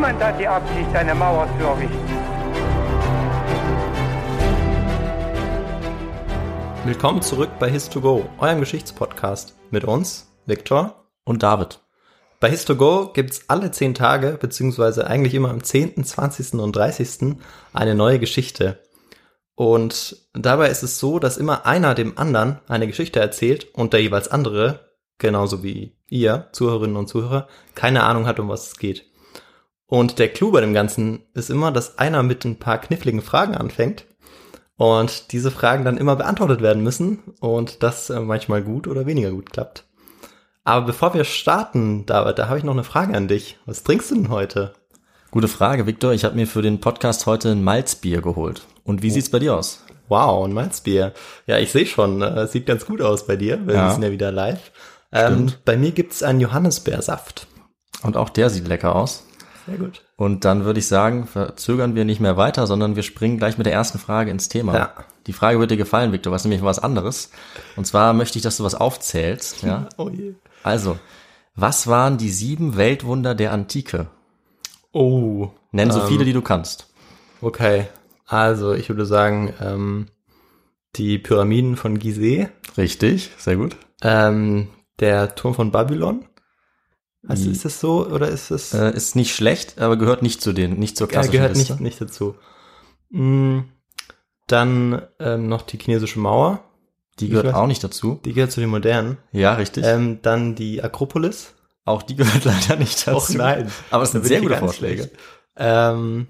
Niemand hat die Absicht, eine Mauer zu errichten. Willkommen zurück bei His2Go, eurem Geschichtspodcast. Mit uns, Viktor. Und David. Bei His2Go gibt's alle 10 Tage, beziehungsweise eigentlich immer am 10., 20. und 30. eine neue Geschichte. Und dabei ist es so, dass immer einer dem anderen eine Geschichte erzählt und der jeweils andere, genauso wie ihr, Zuhörerinnen und Zuhörer, keine Ahnung hat, um was es geht. Und der Clou bei dem Ganzen ist immer, dass einer mit ein paar kniffligen Fragen anfängt und diese Fragen dann immer beantwortet werden müssen und das äh, manchmal gut oder weniger gut klappt. Aber bevor wir starten, David, da habe ich noch eine Frage an dich. Was trinkst du denn heute? Gute Frage, Viktor. Ich habe mir für den Podcast heute ein Malzbier geholt. Und wie sieht's bei dir aus? Wow, ein Malzbier. Ja, ich sehe schon, äh, es sieht ganz gut aus bei dir. Wir Ja. sind ja wieder live. Ähm, bei mir gibt's einen Johannisbeersaft. Und auch der sieht lecker aus. Sehr gut. Und dann würde ich sagen, verzögern wir nicht mehr weiter, sondern wir springen gleich mit der ersten Frage ins Thema. Ja. Die Frage wird dir gefallen, Viktor, was nämlich was anderes. Und zwar möchte ich, dass du was aufzählst. Ja? Oh je. Also, was waren die sieben Weltwunder der Antike? Oh. Nenn so Ähm. viele, die du kannst. Okay. Also, ich würde sagen, ähm, die Pyramiden von Gizeh, Richtig, sehr gut. ähm, der Turm von Babylon. Also, Die- ist das so oder ist es? Äh, ist nicht schlecht, aber gehört nicht zu den, nicht zur Ja, klassischen gehört Liste. nicht, nicht dazu. Mm, Dann ähm, noch die chinesische Mauer. Die gehört weiß- auch nicht dazu. Die gehört zu den modernen. Ja, richtig. Ähm, dann die Akropolis. auch die gehört leider nicht dazu. Och, nein. Aber es sind sehr gute Vorschläge. Ähm,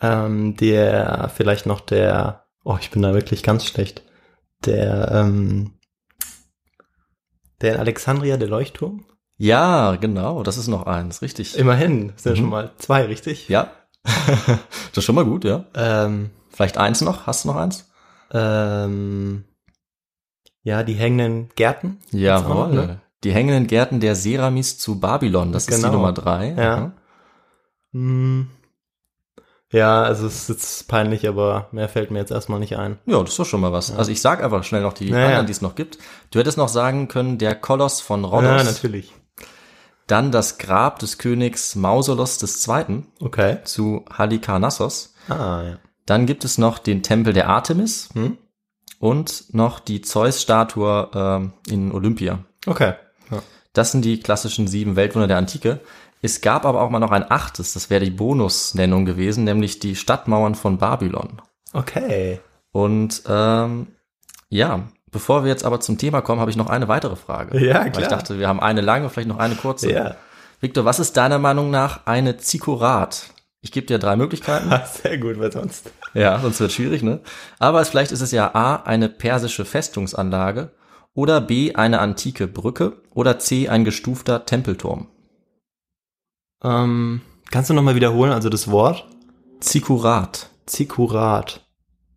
ähm, der, vielleicht noch der, oh, ich bin da wirklich ganz schlecht. Der, ähm, der in Alexandria, der Leuchtturm. Ja, genau, das ist noch eins, richtig. Immerhin, sind ja Mhm. schon mal zwei, richtig? Ja. das ist schon mal gut, ja. Ähm, Vielleicht eins noch? Hast du noch eins? ähm, ja, die hängenden Gärten. Jawohl. ne? Die hängenden Gärten der Seramis zu Babylon, das ist die Genau. Nummer drei. Ja. Hm. Ja, also es ist jetzt peinlich, aber mehr fällt mir jetzt erstmal nicht ein. Ja, das ist doch schon mal was. Also ich sag einfach schnell noch die Ja, ja. anderen, die es noch gibt. Du hättest noch sagen können, der Koloss von Rhodos. Ja, natürlich. Dann das Grab des Königs Mausolos II. Okay. zu Halikarnassos. Ah, ja. Dann gibt es noch den Tempel der Artemis Hm? und noch die Zeus-Statue ähm, in Olympia. Okay. Ja. Das sind die klassischen sieben Weltwunder der Antike. Es gab aber auch mal noch ein achtes, das wäre die Bonusnennung gewesen, nämlich die Stadtmauern von Babylon. Okay. Und ähm, ja, bevor wir jetzt aber zum Thema kommen, habe ich noch eine weitere Frage. Ja, Weil klar. ich dachte, wir haben eine lange, vielleicht noch eine kurze. Ja. Victor, was ist deiner Meinung nach eine Zikurat? Ich gebe dir drei Möglichkeiten. Sehr gut, weil sonst. Ja, sonst wird schwierig, ne? Aber vielleicht ist es ja A, eine persische Festungsanlage oder B, eine antike Brücke oder C, ein gestufter Tempelturm. Ähm, kannst du nochmal wiederholen, also das Wort? Zikurat. Zikurat.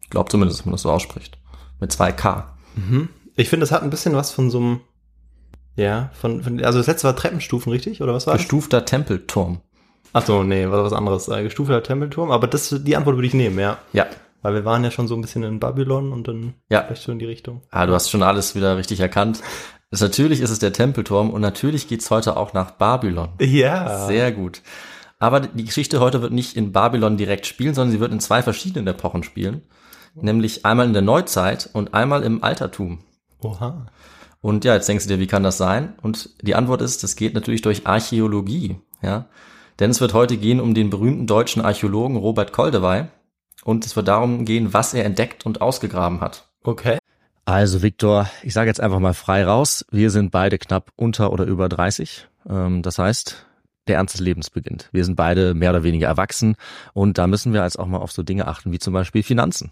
Ich glaube zumindest, dass man das so ausspricht. Mit zwei K. Mhm. Ich finde, das hat ein bisschen was von so einem, ja, von, von also das letzte war Treppenstufen, richtig? Oder was war das? Gestufter Tempelturm. Ach so, nee, war was anderes. Äh, gestufter Tempelturm, aber das, die Antwort würde ich nehmen, ja. Ja. Weil wir waren ja schon so ein bisschen in Babylon und dann Ja. vielleicht so in die Richtung. Ah, du hast schon alles wieder richtig erkannt. Das, natürlich ist es der Tempelturm und natürlich geht's heute auch nach Babylon. Ja. Sehr gut. Aber die Geschichte heute wird nicht in Babylon direkt spielen, sondern sie wird in zwei verschiedenen Epochen spielen. Nämlich einmal in der Neuzeit und einmal im Altertum. Oha. Und ja, jetzt denkst du dir, wie kann das sein? Und die Antwort ist, das geht natürlich durch Archäologie, ja. Denn es wird heute gehen um den berühmten deutschen Archäologen Robert Koldewey. Und es wird darum gehen, was er entdeckt und ausgegraben hat. Okay. Also Viktor, ich sage jetzt einfach mal frei raus. Wir sind beide knapp unter oder über 30. Ähm, das heißt, der Ernst des Lebens beginnt. Wir sind beide mehr oder weniger erwachsen und da müssen wir als auch mal auf so Dinge achten wie zum Beispiel Finanzen.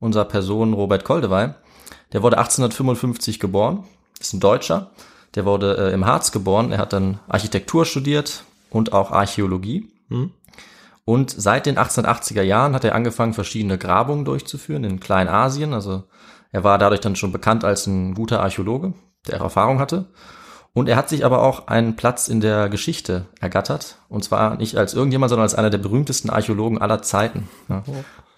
unserer Person Robert Koldewey. Der wurde 1855 geboren, ist ein Deutscher. Der wurde äh, im Harz geboren. Er hat dann Architektur studiert und auch Archäologie. Hm? Und seit den 1880er Jahren hat er angefangen, verschiedene Grabungen durchzuführen in Kleinasien. Also er war dadurch dann schon bekannt als ein guter Archäologe, der auch Erfahrung hatte. Und er hat sich aber auch einen Platz in der Geschichte ergattert. Und zwar nicht als irgendjemand, sondern als einer der berühmtesten Archäologen aller Zeiten. Ja.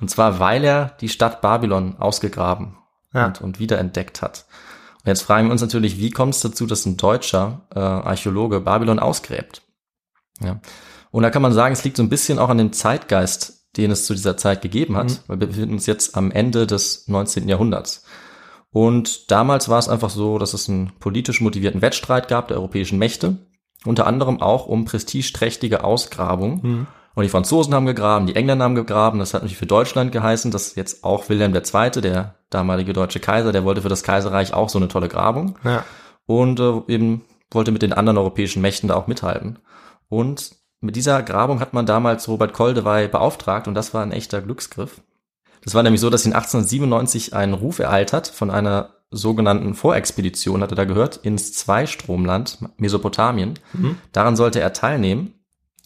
Und zwar, weil er die Stadt Babylon ausgegraben Ja. und, und wiederentdeckt hat. Und jetzt fragen wir uns natürlich, wie kommt es dazu, dass ein deutscher äh, Archäologe Babylon ausgräbt? Ja. Und da kann man sagen, es liegt so ein bisschen auch an dem Zeitgeist, den es zu dieser Zeit gegeben hat, Mhm. weil wir befinden uns jetzt am Ende des 19. Jahrhunderts. Und damals war es einfach so, dass es einen politisch motivierten Wettstreit gab der europäischen Mächte, unter anderem auch um prestigeträchtige Ausgrabungen. Mhm. Und die Franzosen haben gegraben, die Engländer haben gegraben. Das hat natürlich für Deutschland geheißen, dass jetzt auch Wilhelm II., der damalige deutsche Kaiser, der wollte für das Kaiserreich auch so eine tolle Grabung Ja. und äh, eben wollte mit den anderen europäischen Mächten da auch mithalten. Und mit dieser Grabung hat man damals Robert Koldewey beauftragt und das war ein echter Glücksgriff. Das war nämlich so, dass ihn 1897 einen Ruf ereilt hat von einer sogenannten Vorexpedition, hat er da gehört, ins Zweistromland Mesopotamien. Mhm. Daran sollte er teilnehmen.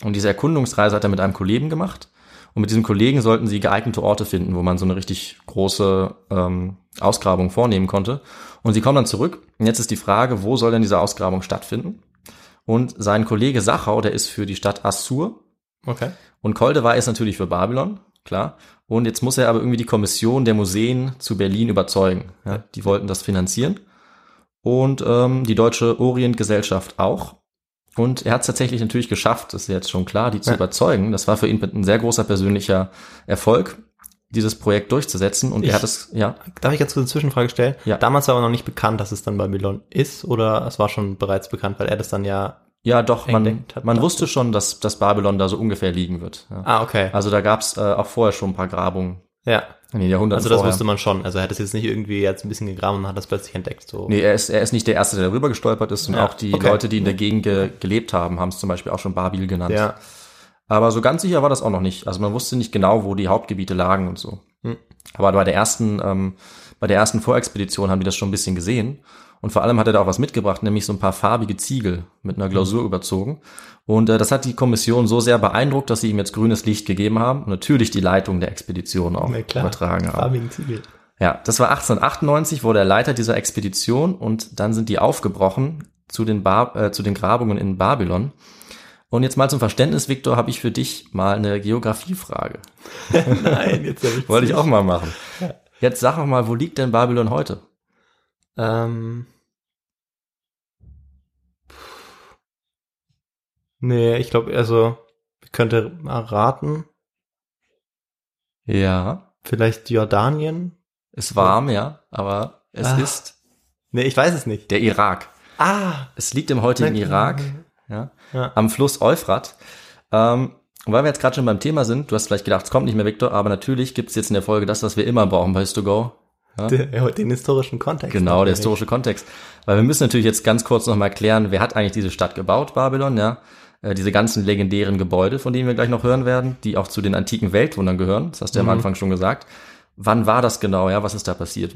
Und diese Erkundungsreise hat er mit einem Kollegen gemacht. Und mit diesem Kollegen sollten sie geeignete Orte finden, wo man so eine richtig große ähm, Ausgrabung vornehmen konnte. Und sie kommen dann zurück. Und jetzt ist die Frage, wo soll denn diese Ausgrabung stattfinden? Und sein Kollege Sachau, der ist für die Stadt Assur. Okay. Und Koldewey ist natürlich für Babylon, klar. Und jetzt muss er aber irgendwie die Kommission der Museen zu Berlin überzeugen. Ja, die wollten das finanzieren. Und ähm, die Deutsche Orientgesellschaft auch. Und er hat es tatsächlich natürlich geschafft, das ist jetzt schon klar, die zu Ja. überzeugen. Das war für ihn ein sehr großer persönlicher Erfolg, dieses Projekt durchzusetzen. Und Ich- er hat es, ja, Darf ich ganz kurz eine Zwischenfrage stellen? Ja. Damals war aber noch nicht bekannt, dass es dann Babylon ist oder es war schon bereits bekannt, weil er das dann ja. ja doch, man, hat, man wusste schon, dass, dass Babylon da so ungefähr liegen wird. Ja. Ah, okay. Also da gab es äh, auch vorher schon ein paar Grabungen Ja. In den Jahrhunderten Also das vorher. wusste man schon. Also er hat es jetzt nicht irgendwie jetzt ein bisschen gegraben und hat das plötzlich entdeckt. So. Nee, er ist, er ist nicht der Erste, der darüber gestolpert ist. Und Ja, auch die okay. Leute, die in der Gegend ge gelebt haben, haben es zum Beispiel auch schon Babil genannt. Ja. Aber so ganz sicher war das auch noch nicht. Also man wusste nicht genau, wo die Hauptgebiete lagen und so. Hm. Aber bei der ersten, ähm, bei der ersten Vorexpedition haben die das schon ein bisschen gesehen. Und vor allem hat er da auch was mitgebracht, nämlich so ein paar farbige Ziegel mit einer Glasur Mhm. überzogen. Und äh, das hat die Kommission so sehr beeindruckt, dass sie ihm jetzt grünes Licht gegeben haben und natürlich die Leitung der Expedition auch Na klar, übertragen haben. farbigen Ziegel. Ja, das war 1898, wurde er Leiter dieser Expedition und dann sind die aufgebrochen zu den, Bar äh, zu den Grabungen in Babylon. Und jetzt mal zum Verständnis, Viktor, habe ich für dich mal eine Geografiefrage. Nein, jetzt hab ich Wollte ich auch mal machen. Jetzt sag doch mal, wo liegt denn Babylon heute? Ähm. Nee, ich glaube, also, ich könnte mal raten, Ja, vielleicht Jordanien? ist warm, ja, aber es Ah. ist Nee, ich weiß es nicht. der Irak. Ah! Es liegt im heutigen Na- Irak, ja, Ja. am Fluss Euphrat. Ähm, und weil wir jetzt gerade schon beim Thema sind, du hast vielleicht gedacht, es kommt nicht mehr, Viktor, aber natürlich gibt es jetzt in der Folge das, was wir immer brauchen bei Histogo. Ja? Den historischen Kontext. Genau, der historische Kontext. Weil wir müssen natürlich jetzt ganz kurz nochmal klären, wer hat eigentlich diese Stadt gebaut, Babylon, ja? Äh, Diese ganzen legendären Gebäude, von denen wir gleich noch hören werden, die auch zu den antiken Weltwundern gehören. Das hast du ja am Anfang schon gesagt. Wann war das genau, ja? Was ist da passiert?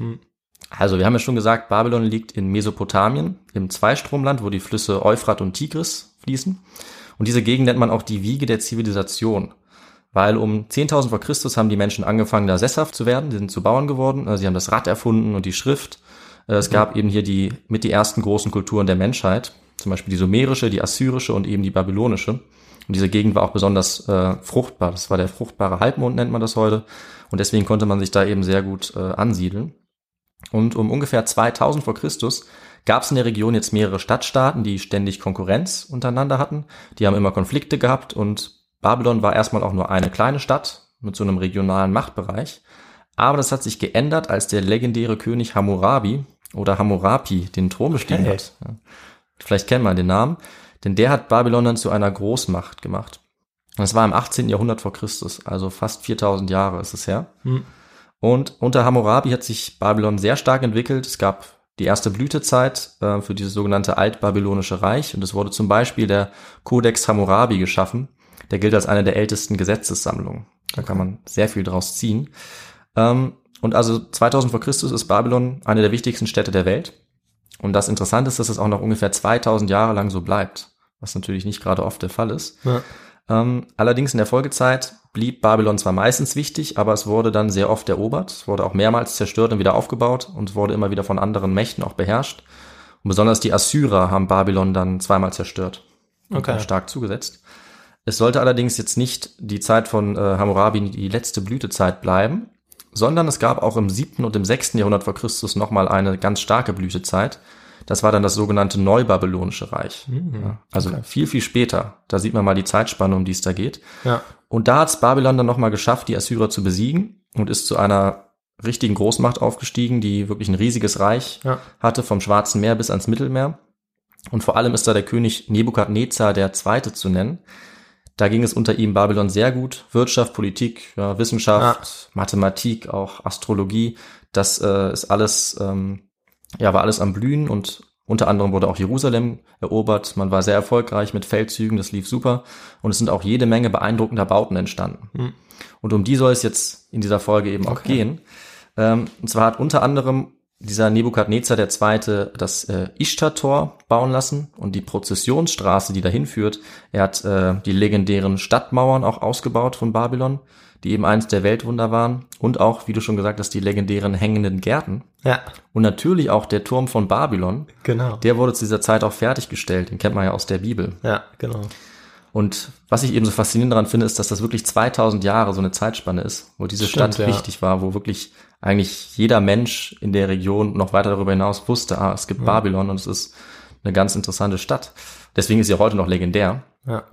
Also, wir haben ja schon gesagt, Babylon liegt in Mesopotamien, im Zweistromland, wo die Flüsse Euphrat und Tigris fließen. Und diese Gegend nennt man auch die Wiege der Zivilisation. Weil um 10.000 vor Christus haben die Menschen angefangen, da sesshaft zu werden. Die sind zu Bauern geworden. Also sie haben das Rad erfunden und die Schrift. Äh, Es gab eben hier die, mit die ersten großen Kulturen der Menschheit. Zum Beispiel die sumerische, die assyrische und eben die babylonische. Und diese Gegend war auch besonders äh, fruchtbar. Das war der fruchtbare Halbmond, nennt man das heute. Und deswegen konnte man sich da eben sehr gut äh, ansiedeln. Und um ungefähr 2000 vor Christus gab es in der Region jetzt mehrere Stadtstaaten, die ständig Konkurrenz untereinander hatten. Die haben immer Konflikte gehabt und Babylon war erstmal auch nur eine kleine Stadt mit so einem regionalen Machtbereich. Aber das hat sich geändert, als der legendäre König Hammurabi oder Hammurapi den Thron bestiegen Okay. hat. Ja. Vielleicht kennt man den Namen, denn der hat Babylon dann zu einer Großmacht gemacht. Und Das war im 18. Jahrhundert vor Christus, also fast 4000 Jahre ist es her. Hm. Und unter Hammurabi hat sich Babylon sehr stark entwickelt. Es gab die erste Blütezeit äh, für dieses sogenannte altbabylonische Reich und es wurde zum Beispiel der Codex Hammurabi geschaffen. Der gilt als eine der ältesten Gesetzessammlungen. Da kann man sehr viel draus ziehen. Ähm, und also 2000 vor Christus ist Babylon eine der wichtigsten Städte der Welt. Und das Interessante ist, dass es auch noch ungefähr 2000 Jahre lang so bleibt, was natürlich nicht gerade oft der Fall ist. Ja. Ähm, allerdings in der Folgezeit blieb Babylon zwar meistens wichtig, aber es wurde dann sehr oft erobert, es wurde auch mehrmals zerstört und wieder aufgebaut und wurde immer wieder von anderen Mächten auch beherrscht. Und besonders die Assyrer haben Babylon dann zweimal zerstört und Okay. stark zugesetzt. Es sollte allerdings jetzt nicht die Zeit von äh, Hammurabi die letzte Blütezeit bleiben, sondern es gab auch im siebten und im sechsten Jahrhundert vor Christus nochmal eine ganz starke Blütezeit. Das war dann das sogenannte Neubabylonische Reich. Ja, also viel, viel später. Da sieht man mal die Zeitspanne, um die es da geht. Ja. Und da hat es Babylon dann nochmal geschafft, die Assyrer zu besiegen und ist zu einer richtigen Großmacht aufgestiegen, die wirklich ein riesiges Reich Ja. hatte, vom Schwarzen Meer bis ans Mittelmeer. Und vor allem ist da der König Nebukadnezar der Zweite zu nennen. Da ging es unter ihm Babylon sehr gut. Wirtschaft, Politik, ja, Wissenschaft, Mathematik, auch Astrologie. Das äh, ist alles, ähm, ja, war alles am Blühen und unter anderem wurde auch Jerusalem erobert. Man war sehr erfolgreich mit Feldzügen, das lief super. Und es sind auch jede Menge beeindruckender Bauten entstanden. Hm. Und um die soll es jetzt in dieser Folge eben auch gehen. Ähm, und zwar hat unter anderem dieser Nebukadnezar Zweite das äh, Ishtar-Tor bauen lassen und die Prozessionsstraße, die dahin führt. Er hat äh, die legendären Stadtmauern auch ausgebaut von Babylon, die eben eins der Weltwunder waren. Und auch, wie du schon gesagt hast, die legendären hängenden Gärten. Ja, Und natürlich auch der Turm von Babylon. genau. Der wurde zu dieser Zeit auch fertiggestellt. Den kennt man ja aus der Bibel. ja, genau. Und was ich eben so faszinierend daran finde, ist, dass das wirklich 2000 Jahre so eine Zeitspanne ist, wo diese Stimmt, Stadt ja. wichtig war, wo wirklich eigentlich jeder Mensch in der Region noch weiter darüber hinaus wusste, ah, es gibt Babylon und es ist eine ganz interessante Stadt. Deswegen ist sie auch heute noch legendär. Ja.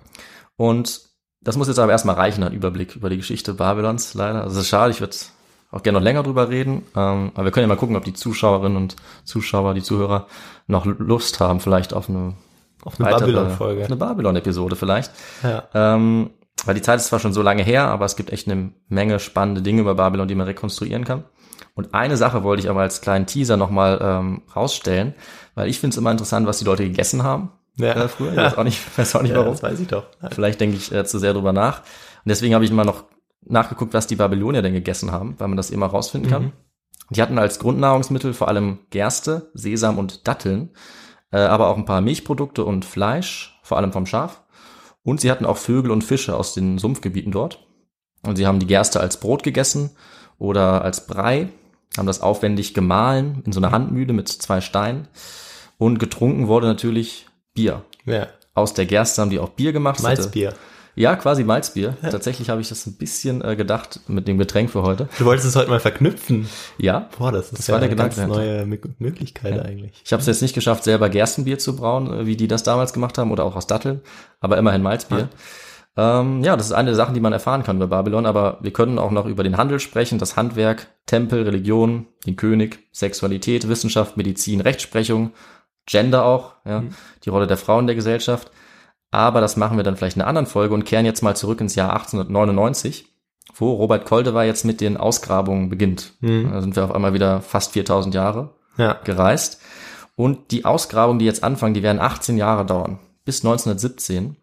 Und das muss jetzt aber erstmal reichen, ein Überblick über die Geschichte Babylons, leider. Also schade, ich würde auch gerne noch länger drüber reden. Ähm, aber wir können ja mal gucken, ob die Zuschauerinnen und Zuschauer, die Zuhörer noch Lust haben, vielleicht auf eine, Auf eine Babylon-Folge. auf eine Babylon-Episode vielleicht. Ja. Ähm, weil die Zeit ist zwar schon so lange her, aber es gibt echt eine Menge spannende Dinge über Babylon, die man rekonstruieren kann. Und eine Sache wollte ich aber als kleinen Teaser nochmal ähm, rausstellen, weil ich finde es immer interessant, was die Leute gegessen haben. Ja. äh, früher. Ich weiß auch nicht, weiß auch nicht Ja, warum. das weiß ich doch. Vielleicht denke ich äh, zu sehr drüber nach. Und deswegen habe ich mal noch nachgeguckt, was die Babylonier denn gegessen haben, weil man das immer rausfinden kann. Mhm. Die hatten als Grundnahrungsmittel vor allem Gerste, Sesam und Datteln, äh, aber auch ein paar Milchprodukte und Fleisch, vor allem vom Schaf. Und sie hatten auch Vögel und Fische aus den Sumpfgebieten dort. Und sie haben die Gerste als Brot gegessen oder als Brei, haben das aufwendig gemahlen in so einer Handmühle mit zwei Steinen. Und getrunken wurde natürlich Bier. Ja. Aus der Gerste haben die auch Bier gemacht. Malzbier. Ja, quasi Malzbier. Tatsächlich habe ich das ein bisschen äh, gedacht mit dem Getränk für heute. Du wolltest es heute mal verknüpfen. Ja, Boah, das ist Das ja war der eine ganz neue Mö- Möglichkeit eigentlich. ich habe es jetzt nicht geschafft, selber Gerstenbier zu brauen, äh, wie die das damals gemacht haben oder auch aus Datteln, aber immerhin Malzbier. Ähm, ja, das ist eine der Sachen, die man erfahren kann bei Babylon, aber wir können auch noch über den Handel sprechen, das Handwerk, Tempel, Religion, den König, Sexualität, Wissenschaft, Medizin, Rechtsprechung, Gender auch, ja, die Rolle der Frau in der Gesellschaft. Aber das machen wir dann vielleicht in einer anderen Folge und kehren jetzt mal zurück ins Jahr 1899, wo Robert Koldewey jetzt mit den Ausgrabungen beginnt. Da sind wir auf einmal wieder fast 4000 Jahre Ja. gereist. Und die Ausgrabungen, die jetzt anfangen, die werden 18 Jahre dauern, bis 1917.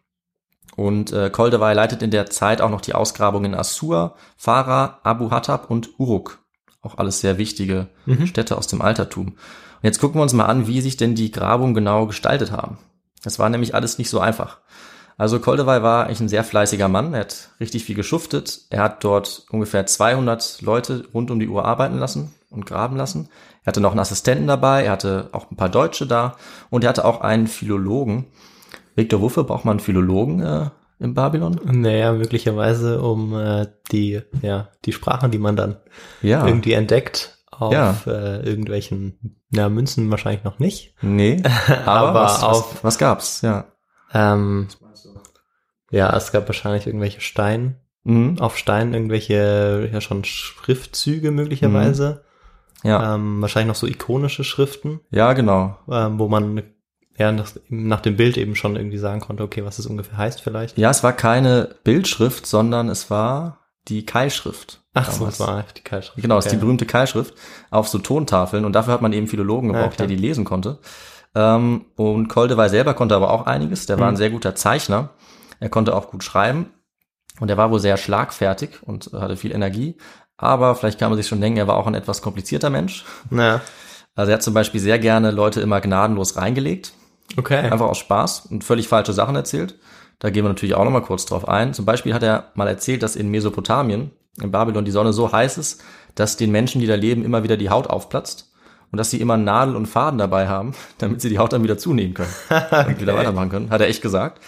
Und äh, Koldewey leitet in der Zeit auch noch die Ausgrabungen in Assur, Farah, Abu Hattab und Uruk. Auch alles sehr wichtige Städte aus dem Altertum. Und jetzt gucken wir uns mal an, wie sich denn die Grabungen genau gestaltet haben. Das war nämlich alles nicht so einfach. Also Koldewey war eigentlich ein sehr fleißiger Mann. Er hat richtig viel geschuftet. Er hat dort ungefähr 200 Leute rund um die Uhr arbeiten lassen und graben lassen. Er hatte noch einen Assistenten dabei. Er hatte auch ein paar Deutsche da. Und er hatte auch einen Philologen. Victor, wofür braucht man einen Philologen äh, in Babylon? Naja, möglicherweise um äh, die, ja, die Sprachen, die man dann Ja. irgendwie entdeckt, auf Ja. äh, irgendwelchen, ja, Münzen wahrscheinlich noch nicht. Nee, aber, Aber was, auf- was, was gab's? Ja. Ähm, ja, es gab wahrscheinlich irgendwelche Stein, Mhm. auf Stein irgendwelche, ja schon Schriftzüge möglicherweise. Ja. Ähm, wahrscheinlich noch so ikonische Schriften, ja, genau. ähm, wo man ja nach, nach dem Bild eben schon irgendwie sagen konnte, okay, was es ungefähr heißt vielleicht. Ja, es war keine Bildschrift, sondern es war die Keilschrift. Ach so, damals. das war die Keilschrift. Genau, es ist die Okay. berühmte Keilschrift auf so Tontafeln und dafür hat man eben Philologen Ja, gebraucht, klar. der die lesen konnte. Ähm, und Koldewey selber konnte aber auch einiges. Der war Mhm. ein sehr guter Zeichner. Er konnte auch gut schreiben und er war wohl sehr schlagfertig und hatte viel Energie. Aber vielleicht kann man sich schon denken, er war auch ein etwas komplizierter Mensch. Ja, Also er hat zum Beispiel sehr gerne Leute immer gnadenlos reingelegt, okay. einfach aus Spaß und völlig falsche Sachen erzählt. Da gehen wir natürlich auch nochmal kurz drauf ein. Zum Beispiel hat er mal erzählt, dass in Mesopotamien, in Babylon, die Sonne so heiß ist, dass den Menschen, die da leben, immer wieder die Haut aufplatzt und dass sie immer Nadel und Faden dabei haben, damit sie die Haut dann wieder zunähen können und wieder weitermachen können. Hat er echt gesagt.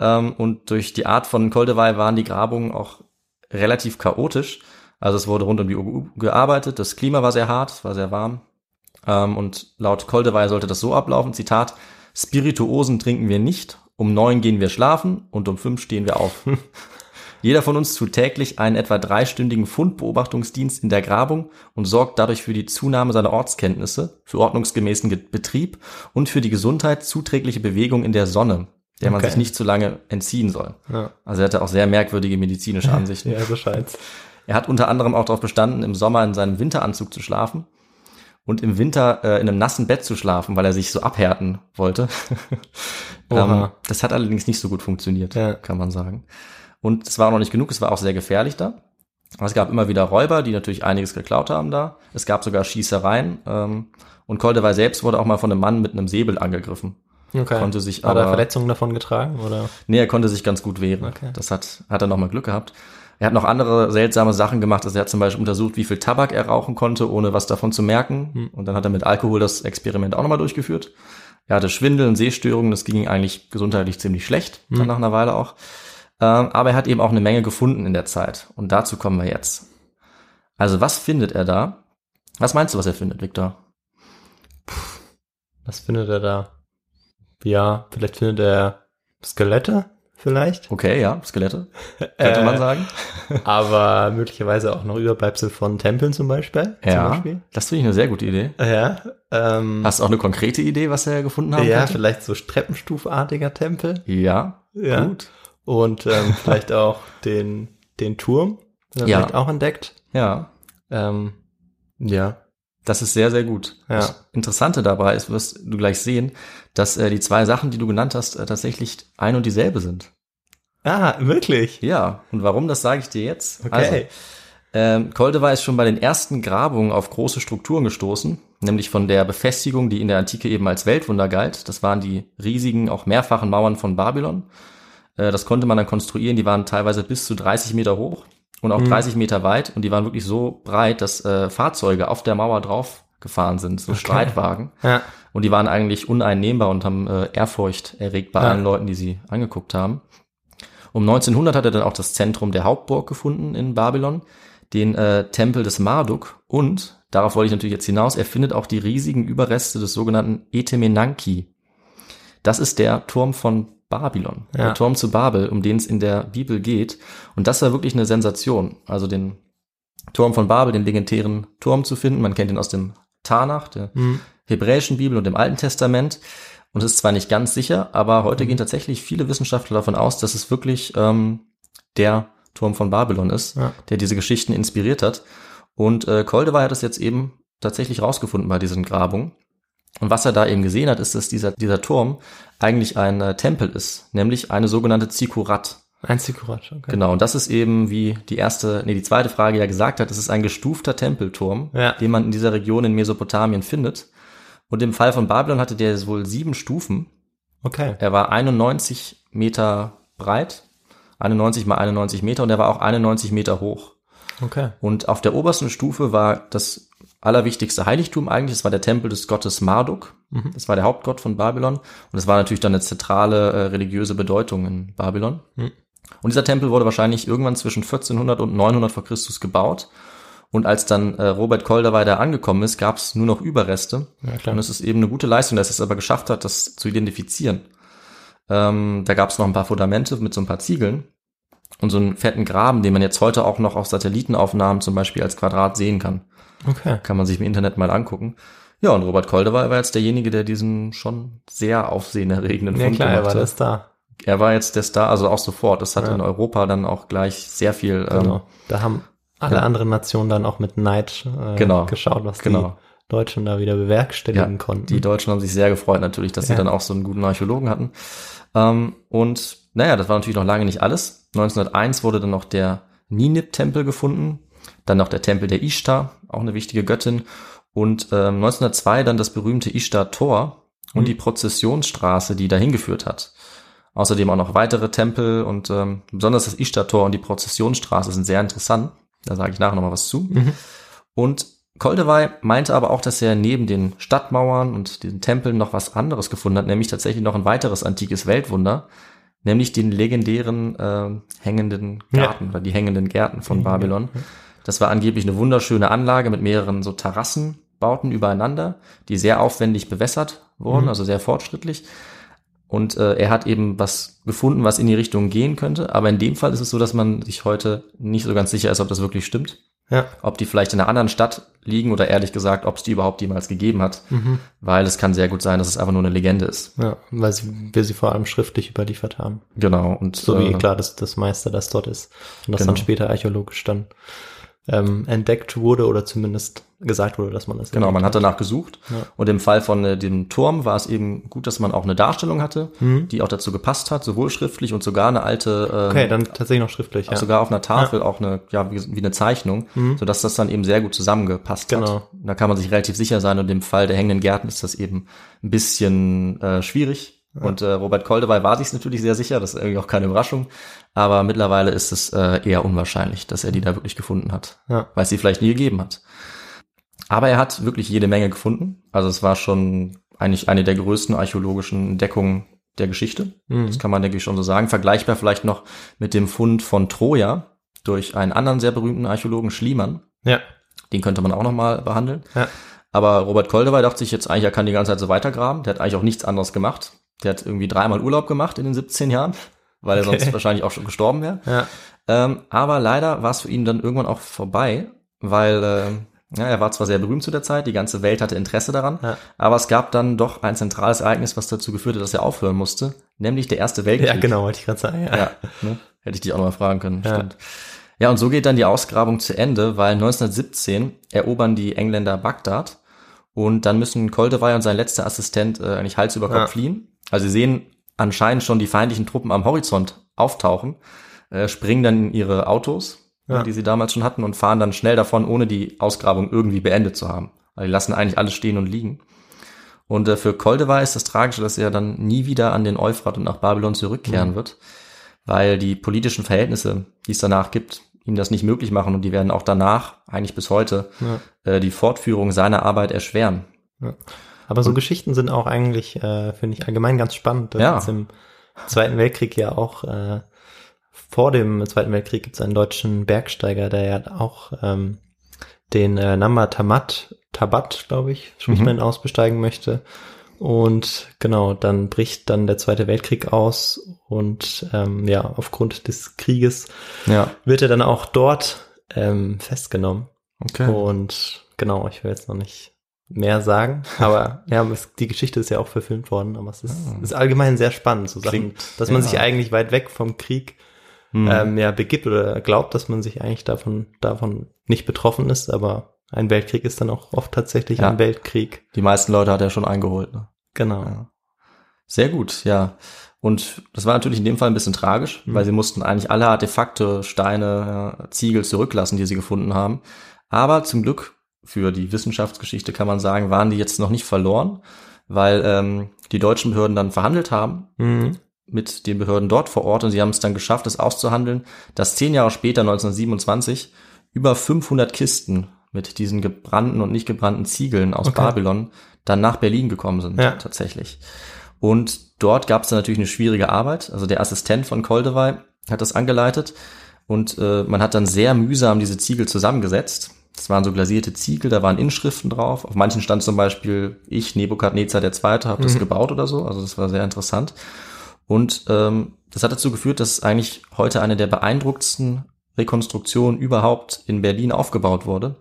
Ähm, und durch die Art von Koldewey waren die Grabungen auch relativ chaotisch. Also es wurde rund um die Uhr gearbeitet, das Klima war sehr hart, es war sehr warm. Ähm, und laut Koldewey sollte das so ablaufen, Zitat, Spirituosen trinken wir nicht, um neun gehen wir schlafen und um fünf stehen wir auf. Jeder von uns tut täglich einen etwa dreistündigen Fundbeobachtungsdienst in der Grabung und sorgt dadurch für die Zunahme seiner Ortskenntnisse, für ordnungsgemäßen Ge- Betrieb und für die Gesundheit zuträgliche Bewegung in der Sonne, der man Okay. sich nicht zu lange entziehen soll. Ja. Also er hatte auch sehr merkwürdige medizinische Ansichten. Ja, so scheint's. Er hat unter anderem auch darauf bestanden, im Sommer in seinem Winteranzug zu schlafen und im Winter äh, in einem nassen Bett zu schlafen, weil er sich so abhärten wollte. ähm, das hat allerdings nicht so gut funktioniert, Ja. kann man sagen. Und es war auch noch nicht genug, es war auch sehr gefährlich da. Aber Es gab immer wieder Räuber, die natürlich einiges geklaut haben da. Es gab sogar Schießereien. Ähm, und Koldewey selbst wurde auch mal von einem Mann mit einem Säbel angegriffen. Okay. Konnte sich Hat er aber- Verletzungen davon getragen, oder? Nee, er konnte sich ganz gut wehren. Okay. Das hat, hat er nochmal Glück gehabt. Er hat noch andere seltsame Sachen gemacht. Also er hat zum Beispiel untersucht, wie viel Tabak er rauchen konnte, ohne was davon zu merken. Hm. Und dann hat er mit Alkohol das Experiment auch nochmal durchgeführt. Er hatte Schwindel und Sehstörungen. Das ging ihm eigentlich gesundheitlich ziemlich schlecht, Hm. nach einer Weile auch. Ähm, aber er hat eben auch eine Menge gefunden in der Zeit. Und dazu kommen wir jetzt. Also was findet er da? Was meinst du, was er findet, Victor? Was findet er da? Ja, vielleicht findet er Skelette, vielleicht. Okay, ja, Skelette, könnte Äh, man sagen. Aber möglicherweise auch noch Überbleibsel von Tempeln zum Beispiel. Zum Ja, Beispiel. das finde ich eine sehr gute Idee. Ja, ähm, Hast du auch eine konkrete Idee, was er gefunden haben ja, könnte? vielleicht so treppenstufartiger Tempel. Ja, Ja. gut. Und ähm, vielleicht auch den, den Turm, den Ja. vielleicht auch entdeckt. Ja. Ähm, ja. Das ist sehr, sehr gut. Ja. Das Interessante dabei ist, wirst du gleich sehen, dass äh, die zwei Sachen, die du genannt hast, äh, tatsächlich ein und dieselbe sind. Ah, wirklich? Ja, und warum, das sage ich dir jetzt. Okay. Also, ähm, ist schon bei den ersten Grabungen auf große Strukturen gestoßen, nämlich von der Befestigung, die in der Antike eben als Weltwunder galt. Das waren die riesigen, auch mehrfachen Mauern von Babylon. Äh, das konnte man dann konstruieren, die waren teilweise bis zu 30 Meter hoch und auch 30 Meter weit und die waren wirklich so breit, dass äh, Fahrzeuge auf der Mauer drauf gefahren sind, so Streitwagen. Ja. Und die waren eigentlich uneinnehmbar und haben äh, Ehrfurcht erregt bei Ja. allen Leuten, die sie angeguckt haben. Um 1900 hat er dann auch das Zentrum der Hauptburg gefunden in Babylon, den äh, Tempel des Marduk und, darauf wollte ich natürlich jetzt hinaus, er findet auch die riesigen Überreste des sogenannten Etemenanki. Das ist der Turm von Babylon, Ja. der Turm zu Babel, um den es in der Bibel geht. Und das war wirklich eine Sensation. Also den Turm von Babel, den legendären Turm zu finden. Man kennt ihn aus dem Tanach, der hebräischen Bibel und dem Alten Testament. Und es ist zwar nicht ganz sicher, aber heute gehen tatsächlich viele Wissenschaftler davon aus, dass es wirklich ähm, der Turm von Babylon ist, Ja. der diese Geschichten inspiriert hat. Und äh, Koldewey hat es jetzt eben tatsächlich rausgefunden bei diesen Grabungen. Und was er da eben gesehen hat, ist, dass dieser, dieser Turm eigentlich ein äh, Tempel ist, nämlich eine sogenannte Zikurat. Ein Zikurat, okay. Genau, und das ist eben, wie die erste, nee, die zweite Frage ja gesagt hat, es ist ein gestufter Tempelturm, Ja. den man in dieser Region in Mesopotamien findet. Und im Fall von Babylon hatte der wohl sieben Stufen. Okay. Er war 91 Meter breit, 91 mal 91 Meter und er war auch 91 Meter hoch. Okay. Und auf der obersten Stufe war das allerwichtigste Heiligtum eigentlich, das war der Tempel des Gottes Marduk. Das war der Hauptgott von Babylon. Und das war natürlich dann eine zentrale äh, religiöse Bedeutung in Babylon. Und dieser Tempel wurde wahrscheinlich irgendwann zwischen 1400 und 900 vor Christus gebaut. Und als dann äh, Robert Kolderwey da angekommen ist, gab es nur noch Überreste. Ja, klar. Und es ist eben eine gute Leistung, dass er es aber geschafft hat, das zu identifizieren. Ähm, da gab es noch ein paar Fundamente mit so ein paar Ziegeln und so einen fetten Graben, den man jetzt heute auch noch auf Satellitenaufnahmen zum Beispiel als Quadrat sehen kann. Okay. Kann man sich im Internet mal angucken. Ja, und Robert Koldewey war jetzt derjenige, der diesen schon sehr aufsehenerregenden Ja Fund klar, er gemacht war hat. das da. Er war jetzt der Star, also auch sofort. Das hat Ja. in Europa dann auch gleich sehr viel. Ähm, Genau. Da haben alle ja. anderen Nationen dann auch mit Neid äh, Genau. geschaut, was Genau. die Deutschen da wieder bewerkstelligen Ja, konnten. Die Deutschen haben sich sehr gefreut natürlich, dass sie Ja. dann auch so einen guten Archäologen hatten. Ähm, und naja, das war natürlich noch lange nicht alles. 1901 wurde dann noch der Ninip-Tempel gefunden, dann noch der Tempel der Ishtar, auch eine wichtige Göttin. Und ähm, 1902 dann das berühmte Ishtar-Tor und die Prozessionsstraße, die dahin geführt hat. Außerdem auch noch weitere Tempel und ähm, besonders das Ishtar-Tor und die Prozessionsstraße sind sehr interessant. Da sage ich nachher noch mal was zu. Und Koldewey meinte aber auch, dass er neben den Stadtmauern und den Tempeln noch was anderes gefunden hat, nämlich tatsächlich noch ein weiteres antikes Weltwunder, nämlich den legendären äh, hängenden Garten oder die hängenden Gärten von Babylon. Das war angeblich eine wunderschöne Anlage mit mehreren so Terrassenbauten übereinander, die sehr aufwendig bewässert wurden, also sehr fortschrittlich. Und äh, er hat eben was gefunden, was in die Richtung gehen könnte. Aber in dem Fall ist es so, dass man sich heute nicht so ganz sicher ist, ob das wirklich stimmt ja. ob die vielleicht in einer anderen Stadt liegen oder ehrlich gesagt, ob es die überhaupt jemals gegeben hat, weil es kann sehr gut sein, dass es einfach nur eine Legende ist. ja, weil sie, wir sie vor allem schriftlich überliefert haben. Genau. Und So wie äh, klar, dass das meiste das dort ist. Und das Genau. dann später archäologisch dann ähm, entdeckt wurde oder zumindest gesagt wurde, dass man das Genau, man hat danach gesucht. Ja. Und im Fall von äh, dem Turm war es eben gut, dass man auch eine Darstellung hatte, Mhm. die auch dazu gepasst hat, sowohl schriftlich und sogar eine alte, ähm, Okay, dann tatsächlich noch schriftlich. auch Ja. sogar auf einer Tafel auch eine, ja, wie, wie eine Zeichnung, sodass das dann eben sehr gut zusammengepasst Genau. hat. Da kann man sich relativ sicher sein und im Fall der hängenden Gärten ist das eben ein bisschen äh, schwierig. Und äh, Robert Koldewey war sich natürlich sehr sicher, das ist irgendwie auch keine Überraschung. Aber mittlerweile ist es äh, eher unwahrscheinlich, dass er die da wirklich gefunden hat, Ja. weil es sie vielleicht nie gegeben hat. Aber er hat wirklich jede Menge gefunden. Also es war schon eigentlich eine der größten archäologischen Entdeckungen der Geschichte. Mhm. Das kann man, denke ich, schon so sagen. Vergleichbar vielleicht noch mit dem Fund von Troja durch einen anderen sehr berühmten Archäologen, Schliemann. ja. Den könnte man auch noch mal behandeln. Ja. Aber Robert Koldewey dachte sich jetzt eigentlich, er kann die ganze Zeit so weitergraben. Der hat eigentlich auch nichts anderes gemacht. Der hat irgendwie dreimal Urlaub gemacht in den 17 Jahren, weil er Okay. sonst wahrscheinlich auch schon gestorben wäre. Ja. Ähm, aber leider war es für ihn dann irgendwann auch vorbei, weil ähm, ja, er war zwar sehr berühmt zu der Zeit, die ganze Welt hatte Interesse daran, Ja. aber es gab dann doch ein zentrales Ereignis, was dazu geführt hat, dass er aufhören musste, nämlich der Erste Weltkrieg. ja, genau, wollte ich gerade sagen. Ja. Ja, ne? hätte ich dich auch noch mal fragen können. Ja. Stimmt. Ja, und so geht dann die Ausgrabung zu Ende, weil 1917 erobern die Engländer Bagdad und dann müssen Koldewey und sein letzter Assistent äh, eigentlich Hals über Kopf Ja. fliehen. Also sie sehen anscheinend schon die feindlichen Truppen am Horizont auftauchen, äh, springen dann in ihre Autos, Ja. äh, die sie damals schon hatten und fahren dann schnell davon, ohne die Ausgrabung irgendwie beendet zu haben. Also die lassen eigentlich alles stehen und liegen. Und äh, für Koldewey ist das Tragische, dass er dann nie wieder an den Euphrat und nach Babylon zurückkehren wird, weil die politischen Verhältnisse, die es danach gibt, ihm das nicht möglich machen und die werden auch danach, eigentlich bis heute, äh, die Fortführung seiner Arbeit erschweren. Aber so Geschichten sind auch eigentlich, äh, finde ich, allgemein ganz spannend. Ja. im Zweiten Weltkrieg ja auch, äh, vor dem Zweiten Weltkrieg gibt es einen deutschen Bergsteiger, der ja auch ähm, den äh, Namba Tamat, Tabat, glaube ich, spricht Mhm. man ihn aus, besteigen möchte. Und genau, dann bricht dann der Zweite Weltkrieg aus und ähm, ja, aufgrund des Krieges Ja, wird er dann auch dort ähm, festgenommen. okay. Und genau, ich will jetzt noch nicht mehr sagen, aber ja, es, die Geschichte ist ja auch verfilmt worden, aber es ist, ist allgemein sehr spannend, so Sachen, Klingt, dass man ja. sich eigentlich weit weg vom Krieg Hm. ähm, ja begibt oder glaubt, dass man sich eigentlich davon davon nicht betroffen ist, aber ein Weltkrieg ist dann auch oft tatsächlich Ja. ein Weltkrieg. die meisten Leute hat er schon eingeholt. Ne? Genau. Ja. Sehr gut, ja. Und das war natürlich in dem Fall ein bisschen tragisch, weil sie mussten eigentlich alle Artefakte, Steine, Ziegel zurücklassen, die sie gefunden haben. Aber zum Glück für die Wissenschaftsgeschichte kann man sagen, waren die jetzt noch nicht verloren, weil ähm, die deutschen Behörden dann verhandelt haben Mhm. mit den Behörden dort vor Ort und sie haben es dann geschafft, es auszuhandeln, dass zehn Jahre später, 1927, über 500 Kisten mit diesen gebrannten und nicht gebrannten Ziegeln aus Okay. Babylon dann nach Berlin gekommen sind, Ja. tatsächlich. Und dort gab es dann natürlich eine schwierige Arbeit. Also der Assistent von Koldewey hat das angeleitet und äh, man hat dann sehr mühsam diese Ziegel zusammengesetzt. Das waren so glasierte Ziegel, da waren Inschriften drauf. Auf manchen stand zum Beispiel, ich, Nebukadnezar II., habe das gebaut oder so. Also das war sehr interessant. Und ähm, das hat dazu geführt, dass eigentlich heute eine der beeindruckendsten Rekonstruktionen überhaupt in Berlin aufgebaut wurde.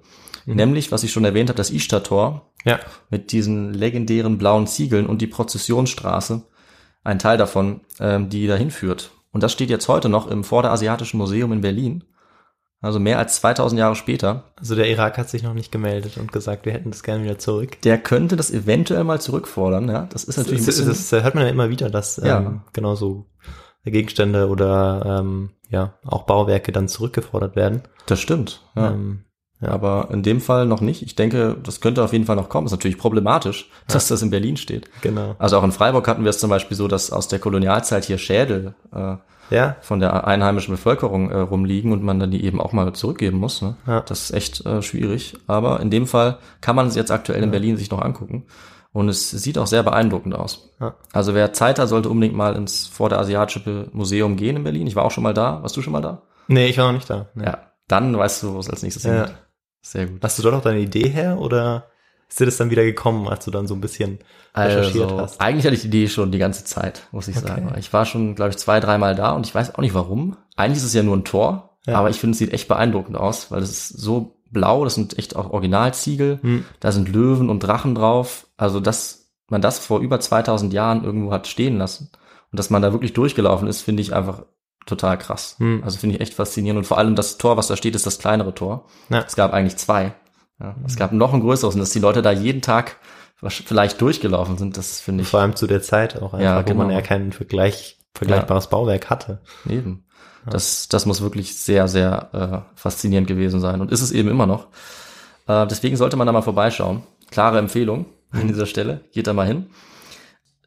Nämlich, was ich schon erwähnt habe, das Ishtar-Tor Ja. mit diesen legendären blauen Ziegeln und die Prozessionsstraße, ein Teil davon, ähm, die dahin führt. Und das steht jetzt heute noch im Vorderasiatischen Museum in Berlin. Also mehr als 2000 Jahre später. Also der Irak hat sich noch nicht gemeldet und gesagt, wir hätten das gerne wieder zurück. Der könnte das eventuell mal zurückfordern, ja. Das ist natürlich ein das, bisschen, das, das hört man ja immer wieder, dass Ja. ähm, genau so Gegenstände oder ähm, ja auch Bauwerke dann zurückgefordert werden. das stimmt, ja. Ähm, ja. Aber in dem Fall noch nicht. Ich denke, das könnte auf jeden Fall noch kommen. Ist natürlich problematisch, dass das in Berlin steht. genau. Also auch in Freiburg hatten wir es zum Beispiel so, dass aus der Kolonialzeit hier Schädel äh, Ja, von der einheimischen Bevölkerung äh, rumliegen und man dann die eben auch mal zurückgeben muss. Ne? Ja. Das ist echt äh, schwierig. Aber in dem Fall kann man es jetzt aktuell in Berlin sich noch angucken. Und es sieht auch sehr beeindruckend aus. Ja. Also wer Zeit hat, sollte unbedingt mal ins Vorderasiatische Museum gehen in Berlin. Ich war auch schon mal da. Warst du schon mal da? nee, ich war noch nicht da. Nee. Ja. Dann weißt du, wo es als nächstes Ja. hingeht. Sehr gut. Hast du dort auch deine Idee her oder ist dir das dann wieder gekommen, als du dann so ein bisschen recherchiert Also, hast? eigentlich hatte ich die Idee schon die ganze Zeit, muss ich Okay. sagen. Ich war schon, glaube ich, zwei, dreimal da und ich weiß auch nicht warum. Eigentlich ist es ja nur ein Tor, Ja. aber ich finde, es sieht echt beeindruckend aus, weil es ist so blau, das sind echt auch Originalziegel, Hm. da sind Löwen und Drachen drauf. Also, dass man das vor über 2000 Jahren irgendwo hat stehen lassen und dass man da wirklich durchgelaufen ist, finde ich einfach total krass. Hm. Also finde ich echt faszinierend und vor allem das Tor, was da steht, ist das kleinere Tor. Ja. Es gab eigentlich zwei. Ja, es gab noch ein größeres und dass die Leute da jeden Tag vielleicht durchgelaufen sind, das finde ich Vor allem zu der Zeit auch einfach, Ja, wo man genau. ja kein Vergleich, vergleichbares Bauwerk hatte. eben. Das, das muss wirklich sehr, sehr äh, faszinierend gewesen sein und ist es eben immer noch. Äh, deswegen sollte man da mal vorbeischauen. Klare Empfehlung an dieser Stelle. Geht da mal hin.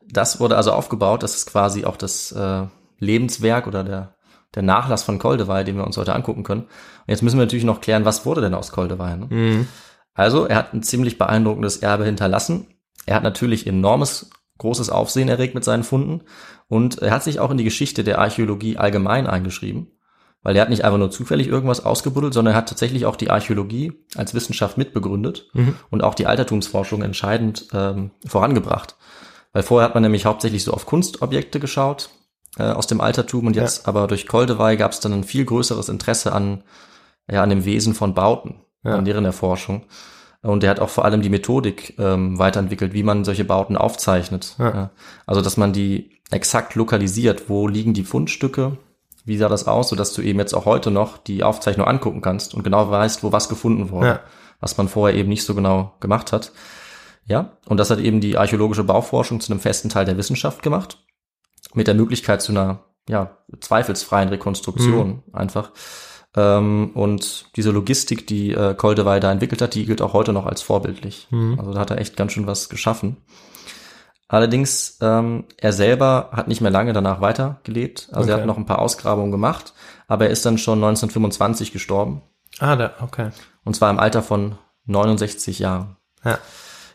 Das wurde also aufgebaut. Das ist quasi auch das äh, Lebenswerk oder der, der Nachlass von Koldewey, den wir uns heute angucken können. Und jetzt müssen wir natürlich noch klären, was wurde denn aus Koldewey? Ne? Mhm. Also, er hat ein ziemlich beeindruckendes Erbe hinterlassen. Er hat natürlich enormes, großes Aufsehen erregt mit seinen Funden und er hat sich auch in die Geschichte der Archäologie allgemein eingeschrieben, weil er hat nicht einfach nur zufällig irgendwas ausgebuddelt, sondern er hat tatsächlich auch die Archäologie als Wissenschaft mitbegründet Mhm. und auch die Altertumsforschung entscheidend ähm, vorangebracht. Weil vorher hat man nämlich hauptsächlich so auf Kunstobjekte geschaut äh, aus dem Altertum und jetzt aber durch Koldewey gab es dann ein viel größeres Interesse an, ja, an dem Wesen von Bauten, Ja. an deren Erforschung. Und er hat auch vor allem die Methodik ähm, weiterentwickelt, wie man solche Bauten aufzeichnet. Ja. Ja. Also, dass man die exakt lokalisiert, wo liegen die Fundstücke wie sah das aus, sodass du eben jetzt auch heute noch die Aufzeichnung angucken kannst und genau weißt, wo was gefunden wurde, Ja. was man vorher eben nicht so genau gemacht hat. Ja, und das hat eben die archäologische Bauforschung zu einem festen Teil der Wissenschaft gemacht, mit der Möglichkeit zu einer ja, zweifelsfreien Rekonstruktion einfach. Ähm, und diese Logistik, die äh, Koldewey da entwickelt hat, die gilt auch heute noch als vorbildlich. Also da hat er echt ganz schön was geschaffen. Allerdings, ähm, er selber hat nicht mehr lange danach weitergelebt. Also er Okay. hat noch ein paar Ausgrabungen gemacht, aber er ist dann schon 1925 gestorben. Ah, da, okay. Und zwar im Alter von 69 Jahren. Ja.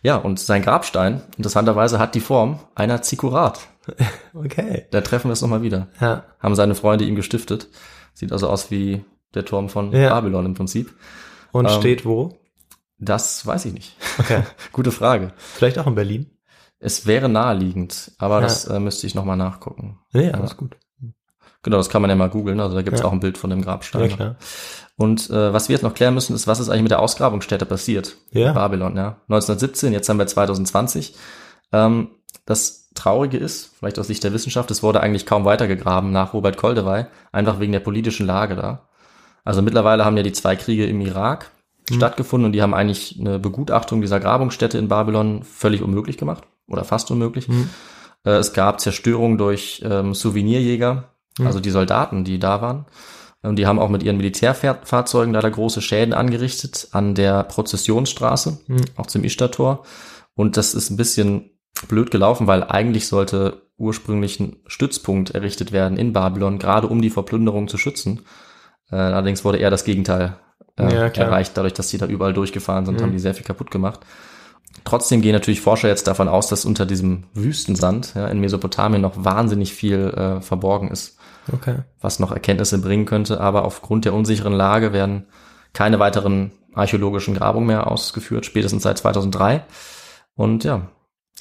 Ja, und sein Grabstein, interessanterweise, hat die Form einer Zikurat. Okay. Da treffen wir es nochmal wieder. Ja. Haben seine Freunde ihm gestiftet. Sieht also aus wie der Turm von Ja. Babylon im Prinzip. Und Ähm, steht wo? Das weiß ich nicht. Okay. Gute Frage. Vielleicht auch in Berlin? Es wäre naheliegend, aber Ja. das äh, müsste ich nochmal nachgucken. Nee, alles gut. Genau, das kann man ja mal googeln. Also da gibt es Ja. auch ein Bild von dem Grabstein. Ja, klar. Und äh, was wir jetzt noch klären müssen, ist, was ist eigentlich mit der Ausgrabungsstätte passiert? Ja. Babylon, ja. 1917, jetzt haben wir 2020. Ähm, das Traurige ist, vielleicht aus Sicht der Wissenschaft, es wurde eigentlich kaum weitergegraben nach Robert Koldewey, einfach wegen der politischen Lage da. Also mittlerweile haben ja die zwei Kriege im Irak stattgefunden und die haben eigentlich eine Begutachtung dieser Grabungsstätte in Babylon völlig unmöglich gemacht oder fast unmöglich. Äh, es gab Zerstörung durch ähm, Souvenirjäger, also die Soldaten, die da waren. Ähm, die haben auch mit ihren Militärfahrzeugen leider große Schäden angerichtet an der Prozessionsstraße, auch zum Ishtar-Tor. Und das ist ein bisschen blöd gelaufen, weil eigentlich sollte ursprünglich ein Stützpunkt errichtet werden in Babylon, gerade um die Verplünderung zu schützen. Äh, allerdings wurde eher das Gegenteil äh, Ja, erreicht, dadurch, dass die da überall durchgefahren sind, haben die sehr viel kaputt gemacht. Trotzdem gehen natürlich Forscher jetzt davon aus, dass unter diesem Wüstensand ja, in Mesopotamien noch wahnsinnig viel äh, verborgen ist, Okay. was noch Erkenntnisse bringen könnte. Aber aufgrund der unsicheren Lage werden keine weiteren archäologischen Grabungen mehr ausgeführt, spätestens seit 2003. Und ja,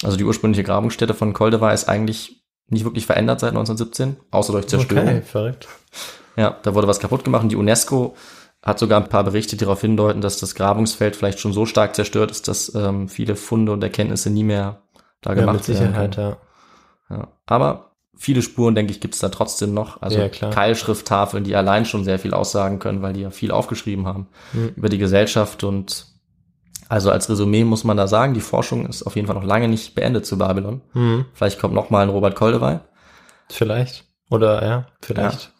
also die ursprüngliche Grabungsstätte von Koldewey ist eigentlich nicht wirklich verändert seit 1917, außer durch Zerstörung. Okay, verrückt. Ja, da wurde was kaputt gemacht und die UNESCO hat sogar ein paar Berichte, die darauf hindeuten, dass das Grabungsfeld vielleicht schon so stark zerstört ist, dass ähm, viele Funde und Erkenntnisse nie mehr da Ja, gemacht mit werden Sicherheit, können. ja. Ja. Aber viele Spuren, denke ich, gibt es da trotzdem noch. Also Ja, klar. Keilschrifttafeln, die allein schon sehr viel aussagen können, weil die ja viel aufgeschrieben haben Mhm. über die Gesellschaft. Und also als Resümee muss man da sagen, die Forschung ist auf jeden Fall noch lange nicht beendet zu Babylon. Mhm. Vielleicht kommt noch mal ein Robert Koldewey. Vielleicht. Oder ja, vielleicht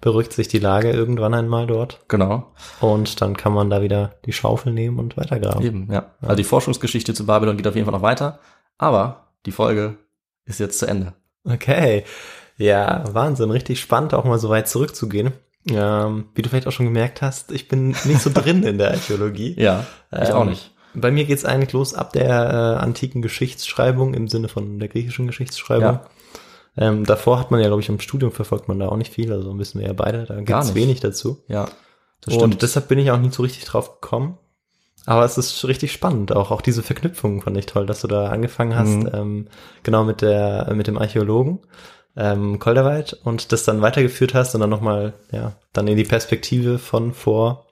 beruhigt sich die Lage irgendwann einmal dort. Genau. Und dann kann man da wieder die Schaufel nehmen und weitergraben. Eben, ja. Also die Forschungsgeschichte zu Babylon geht auf jeden Fall noch weiter. Aber die Folge ist jetzt zu Ende. Okay. Ja, Wahnsinn. Richtig spannend, auch mal so weit zurückzugehen. Ähm, wie du vielleicht auch schon gemerkt hast, ich bin nicht so drin in der Archäologie. Ja, ich Ähm, auch nicht. Bei mir geht's eigentlich los ab der äh, antiken Geschichtsschreibung im Sinne von der griechischen Geschichtsschreibung. Ja. Ähm, davor hat man ja, glaube ich, im Studium verfolgt man da auch nicht viel, also wissen wir ja beide, da gibt's wenig dazu. Ja, das Und stimmt. deshalb bin ich auch nicht so richtig drauf gekommen. Aber es ist richtig spannend, auch, auch diese Verknüpfung fand ich toll, dass du da angefangen hast, Mhm. ähm, genau mit der, mit dem Archäologen, ähm, Kolderweit und das dann weitergeführt hast und dann nochmal, ja, dann in die Perspektive von vor,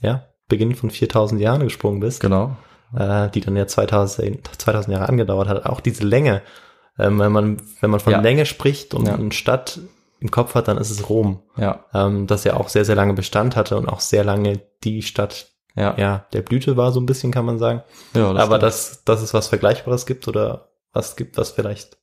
ja, Beginn von 4000 Jahren gesprungen bist, genau. äh, die dann ja 2000, 2000 Jahre angedauert hat. Auch diese Länge, ähm, wenn man, wenn man von Ja. Länge spricht und Ja. eine Stadt im Kopf hat, dann ist es Rom Ja, ähm, das ja auch sehr, sehr lange Bestand hatte und auch sehr lange die Stadt ja. ja, der Blüte war, so ein bisschen kann man sagen. ja das Aber dass, dass es was Vergleichbares gibt oder was gibt, was vielleicht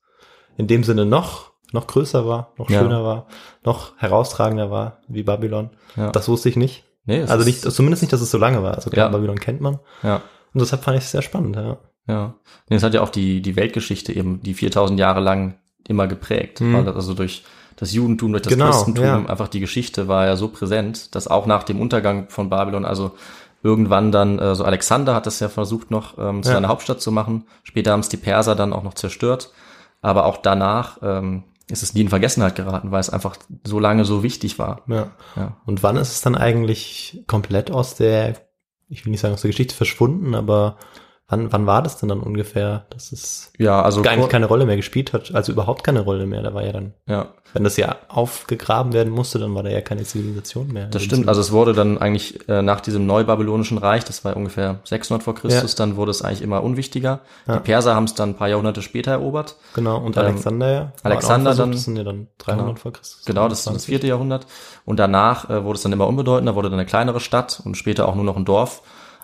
in dem Sinne noch, noch größer war, noch Ja. schöner war, noch herausragender war, wie Babylon. ja. Das wusste ich nicht. nee, Also nicht, zumindest nicht, dass es so lange war. Also klar, Ja. Babylon kennt man. ja, Und deshalb fand ich es sehr spannend, ja. ja. Nee, es hat ja auch die, die Weltgeschichte eben, die 4000 Jahre lang immer geprägt. Mhm. Also durch das Judentum, durch das Genau, Christentum, ja. einfach die Geschichte war ja so präsent, dass auch nach dem Untergang von Babylon, also irgendwann dann, äh, so Alexander hat das ja versucht noch ähm, zu Ja. seiner Hauptstadt zu machen. Später haben es die Perser dann auch noch zerstört. Aber auch danach ähm, ist es nie in Vergessenheit geraten, weil es einfach so lange so wichtig war. ja. Ja. Und wann ist es dann eigentlich komplett aus der, ich will nicht sagen aus der Geschichte verschwunden, aber Wann, wann war das denn dann ungefähr, dass es Ja, also gar keine Rolle mehr gespielt hat? Also überhaupt keine Rolle mehr. Da war ja dann, ja, wenn das ja aufgegraben werden musste, dann war da ja keine Zivilisation mehr. das stimmt. Also es wurde dann eigentlich äh, nach diesem neubabylonischen Reich, das war ungefähr 600 vor Christus, dann wurde es eigentlich immer unwichtiger. Ja. Die Perser haben es dann ein paar Jahrhunderte später erobert. Genau, und Ähm, Alexander ja. Alexander versucht, dann- Das sind ja dann 300 Genau. vor Christus. Genau, das ist das vierte Jahrhundert. Und danach äh, wurde es dann immer unbedeutender, wurde dann eine kleinere Stadt und später auch nur noch ein Dorf.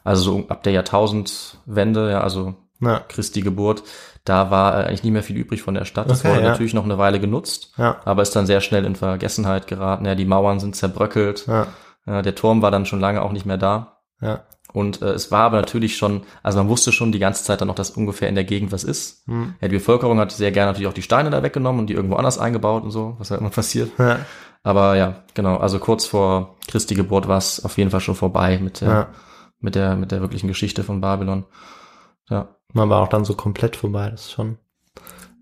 Also so ab der Jahrtausendwende, ja, also Ja, Christi Geburt, da war äh, eigentlich nicht mehr viel übrig von der Stadt. Das Okay, wurde ja. natürlich noch eine Weile genutzt, ja, aber ist dann sehr schnell in Vergessenheit geraten. Ja, die Mauern sind zerbröckelt, ja, äh, der Turm war dann schon lange auch nicht mehr da. ja. Und äh, es war aber natürlich schon, also man wusste schon die ganze Zeit dann noch, dass ungefähr in der Gegend was ist. Hm. Ja, die Bevölkerung hat sehr gerne natürlich auch die Steine da weggenommen und die irgendwo anders eingebaut und so, was halt immer passiert. ja. Aber ja, genau, also kurz vor Christi Geburt war es auf jeden Fall schon vorbei mit der, ja. Mit der, mit der wirklichen Geschichte von Babylon. Ja, Man war auch dann so komplett vorbei. Das ist schon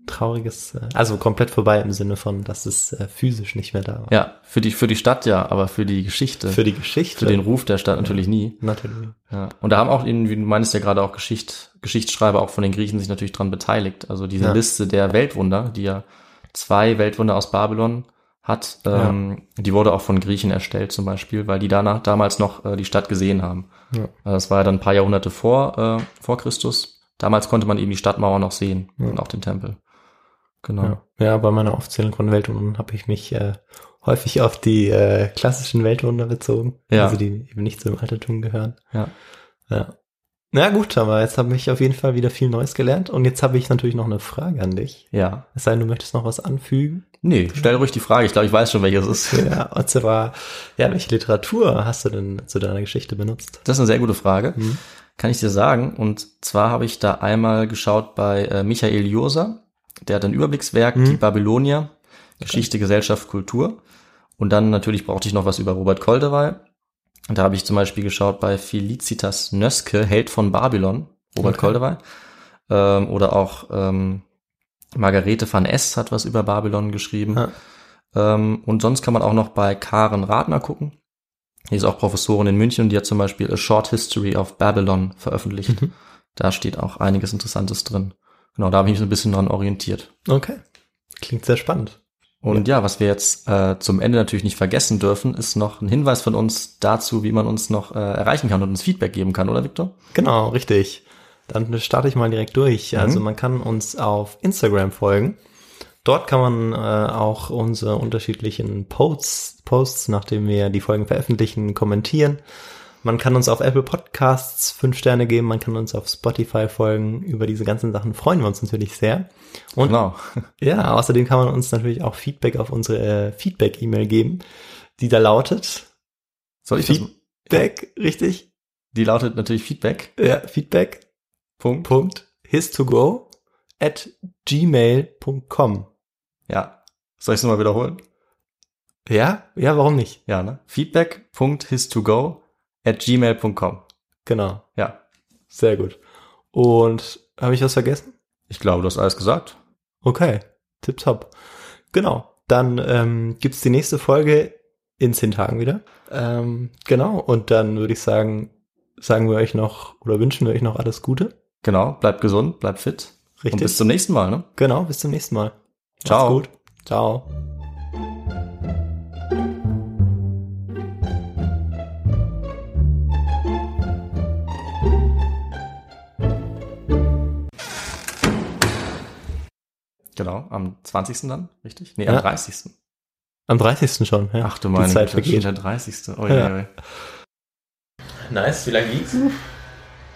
trauriges, äh, also komplett vorbei im Sinne von, dass es äh, physisch nicht mehr da war. ja, für die, für die Stadt ja, aber für die Geschichte, Für die Geschichte. für den Ruf der Stadt natürlich nie. Natürlich. Ja. Und da haben auch, eben, wie du meinst ja gerade auch Geschicht, Geschichtsschreiber auch von den Griechen sich natürlich dran beteiligt. Also diese Ja. Liste der Weltwunder, die ja zwei Weltwunder aus Babylon hat, ähm, die wurde auch von Griechen erstellt zum Beispiel, weil die danach damals noch äh, die Stadt gesehen haben. Ja. Also das war ja dann ein paar Jahrhunderte vor, äh, vor Christus. Damals konnte man eben die Stadtmauer noch sehen Ja. und auch den Tempel. Genau. Ja. ja, bei meiner Aufzählung von Weltwundern habe ich mich äh, häufig auf die äh, klassischen Weltwunder bezogen. Ja. Also die eben nicht zum Altertum gehören. Ja. Ja. Na gut, aber jetzt habe ich auf jeden Fall wieder viel Neues gelernt. Und jetzt habe ich natürlich noch eine Frage an dich. Ja. Es sei denn, du möchtest noch was anfügen. Nee, stell ruhig die Frage. Ich glaube, ich weiß schon, welches es ist. Ja, und zwar, ja, welche Literatur hast du denn zu deiner Geschichte benutzt? Das ist eine sehr gute Frage. Mhm. Kann ich dir sagen. Und zwar habe ich da einmal geschaut bei äh, Michael Josa. Der hat ein Überblickswerk, Mhm. die Babylonier, Geschichte, Gesellschaft, Kultur. Und dann natürlich brauchte ich noch was über Robert Koldewey. Und da habe ich zum Beispiel geschaut bei Felicitas Nöske, Held von Babylon, Robert Okay. Koldewey. Ähm, oder auch ähm, Margarete van S. hat was über Babylon geschrieben. Ja. Ähm, und sonst kann man auch noch bei Karen Radner gucken. Die ist auch Professorin in München und die hat zum Beispiel A Short History of Babylon veröffentlicht. Mhm. Da steht auch einiges Interessantes drin. Genau, da habe ich mich so ein bisschen dran orientiert. Okay. Klingt sehr spannend. Und ja, was wir jetzt äh, zum Ende natürlich nicht vergessen dürfen, ist noch ein Hinweis von uns dazu, wie man uns noch äh, erreichen kann und uns Feedback geben kann, oder Victor? Genau, richtig. Dann starte ich mal direkt durch. Mhm. Also man kann uns auf Instagram folgen. Dort kann man äh, auch unsere unterschiedlichen Posts, Posts, nachdem wir die Folgen veröffentlichen, kommentieren. Man kann uns auf Apple Podcasts fünf Sterne geben, man kann uns auf Spotify folgen. Über diese ganzen Sachen freuen wir uns natürlich sehr. Und Genau. ja, außerdem kann man uns natürlich auch Feedback auf unsere äh, Feedback-E-Mail geben, die da lautet Soll ich das? Feedback, richtig? Die lautet natürlich Feedback. Ja, Feedback. Punkt. Punkt his2go at gmail.com. Ja. Soll ich es nochmal wiederholen? Ja? Ja, warum nicht? Ja, ne? Feedback.his2go at gmail.com. Genau. Ja. Sehr gut. Und habe ich was vergessen? Ich glaube, du hast alles gesagt. Okay. Tipptopp. Genau. Dann ähm, gibt's die nächste Folge in zehn Tagen wieder. Ähm, genau. Und dann würde ich sagen, sagen wir euch noch oder wünschen wir euch noch alles Gute. Genau. Bleibt gesund, bleibt fit. Richtig. Und bis zum nächsten Mal, ne? genau. Bis zum nächsten Mal. Macht's Ciao. gut. Ciao. Genau. Am 20. dann, richtig? Nee, Ja. am 30. Am 30. schon. Ja. Ach du meine Die Zeit Güte, schon vergeht. der 30. Oh, Ja. ja. ja. Nice. Wie lange ging's?